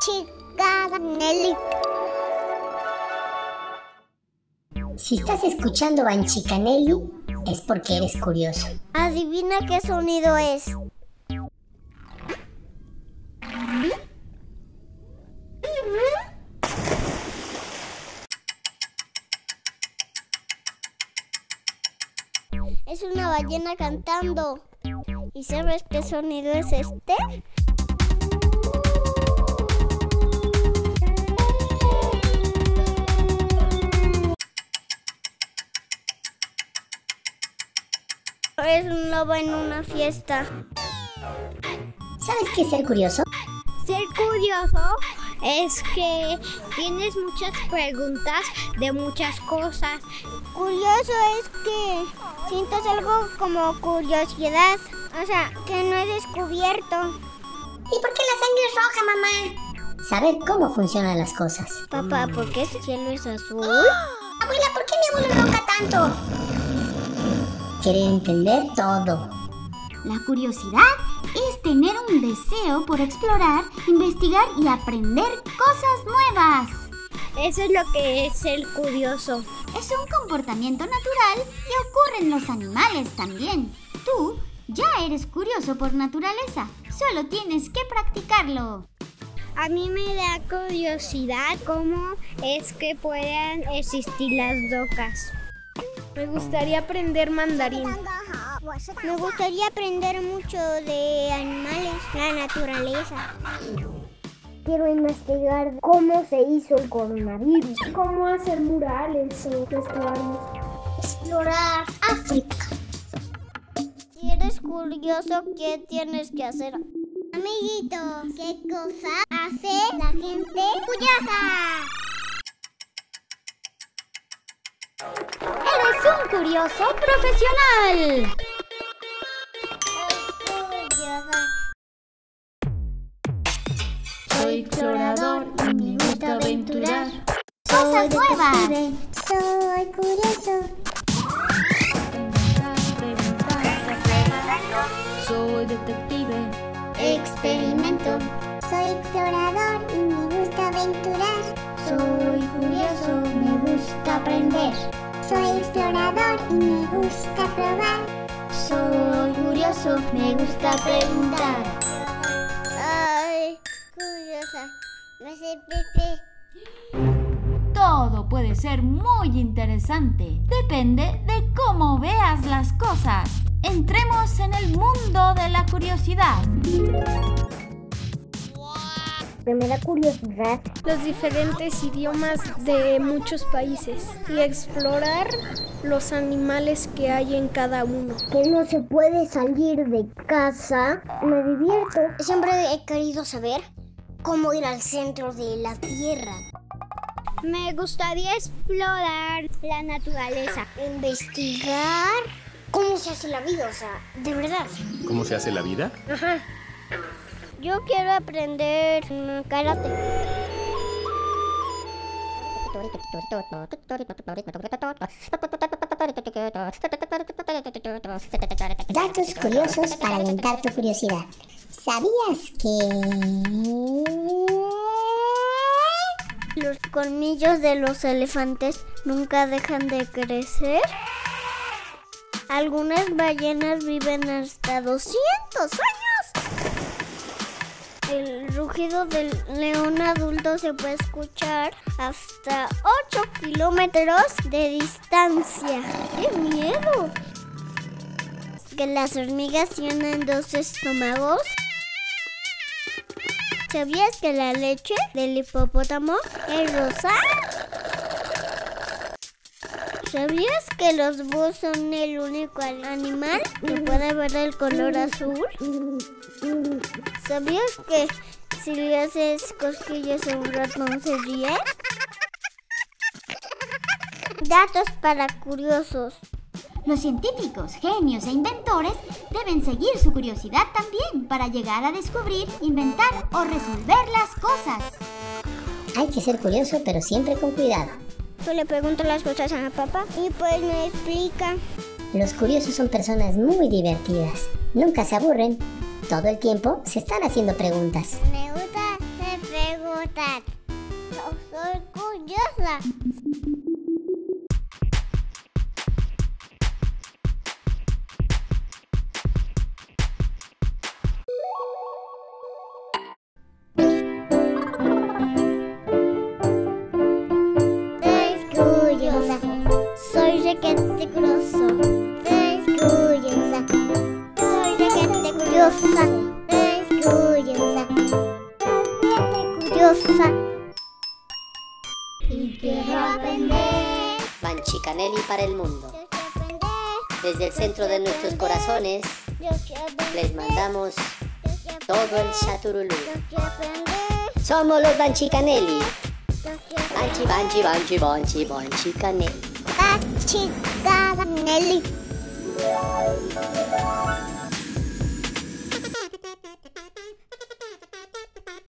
Chicanelli. Si estás escuchando Banchicanelli, es porque eres curioso. Adivina qué sonido es. Es una ballena cantando. ¿Y sabes qué sonido es este? Un lobo en una fiesta. ¿Sabes qué es ser curioso? Ser curioso es que tienes muchas preguntas de muchas cosas. Curioso es que sientas algo como curiosidad, o sea, que no he descubierto. ¿Y por qué la sangre es roja, mamá? Saber cómo funcionan las cosas. Papá, ¿por qué ese cielo es azul? Abuela, ¿por qué mi abuelo ronca tanto? Quiere entender todo. La curiosidad es tener un deseo por explorar, investigar y aprender cosas nuevas. Eso es lo que es ser curioso. Es un comportamiento natural y ocurre en los animales también. Tú ya eres curioso por naturaleza, solo tienes que practicarlo. A mí me da curiosidad cómo es que puedan existir las docas. Me gustaría aprender mandarín. Me gustaría aprender mucho de animales, la naturaleza. Quiero investigar cómo se hizo el coronavirus. ¿Cómo hacer murales o vestuarios? Explorar África. Si eres curioso, ¿qué tienes que hacer? Amiguitos, ¿qué cosa hace la gente curiosa? Curioso profesional. Soy explorador y me gusta aventurar. Cosas nuevas. Soy curioso. Soy detective. Experimento. Soy explorador y me gusta aventurar. Soy curioso, me gusta aprender. Soy explorador y me gusta probar. Soy curioso, me gusta preguntar. Ay, curiosa, me hace pipí. Todo puede ser muy interesante. Depende de cómo veas las cosas. Entremos en el mundo de la curiosidad. Me da curiosidad. Los diferentes idiomas de muchos países y explorar los animales que hay en cada uno. Que no se puede salir de casa. Me divierto. Siempre he querido saber cómo ir al centro de la Tierra. Me gustaría explorar la naturaleza. Investigar cómo se hace la vida, o sea, de verdad. ¿Cómo se hace la vida? Yo quiero aprender mm, karate. Datos curiosos para alentar tu curiosidad. ¿Sabías que... Los colmillos de los elefantes nunca dejan de crecer. Algunas ballenas viven hasta 200 años. El rugido del león adulto se puede escuchar hasta 8 kilómetros de distancia. ¡Qué miedo! Que las hormigas tienen dos estómagos. ¿Sabías que la leche del hipopótamo es rosa? ¿Sabías que los búhos son el único animal que puede ver el color azul? ¿Sabías que si le haces cosquillas a un ratón se ríe? Datos para curiosos. Los científicos, genios e inventores deben seguir su curiosidad también para llegar a descubrir, inventar o resolver las cosas. Hay que ser curioso, pero siempre con cuidado. Yo le pregunto las cosas a mi papá y pues me explica. Los curiosos son personas muy divertidas. Nunca se aburren. Todo el tiempo se están haciendo preguntas. Me gusta hacer me gustan. Yo soy curiosa. Soy curiosa. Soy requete. Curiosa. Soy curiosa. Curiosa. Y quiero aprender. Banchicanelli para el mundo. Desde el centro de nuestros corazones les mandamos todo el chaturulú. Somos los Banchicanelli. Banchi, banchi, banchi, banchi, banchicanelli. La chica Nelly.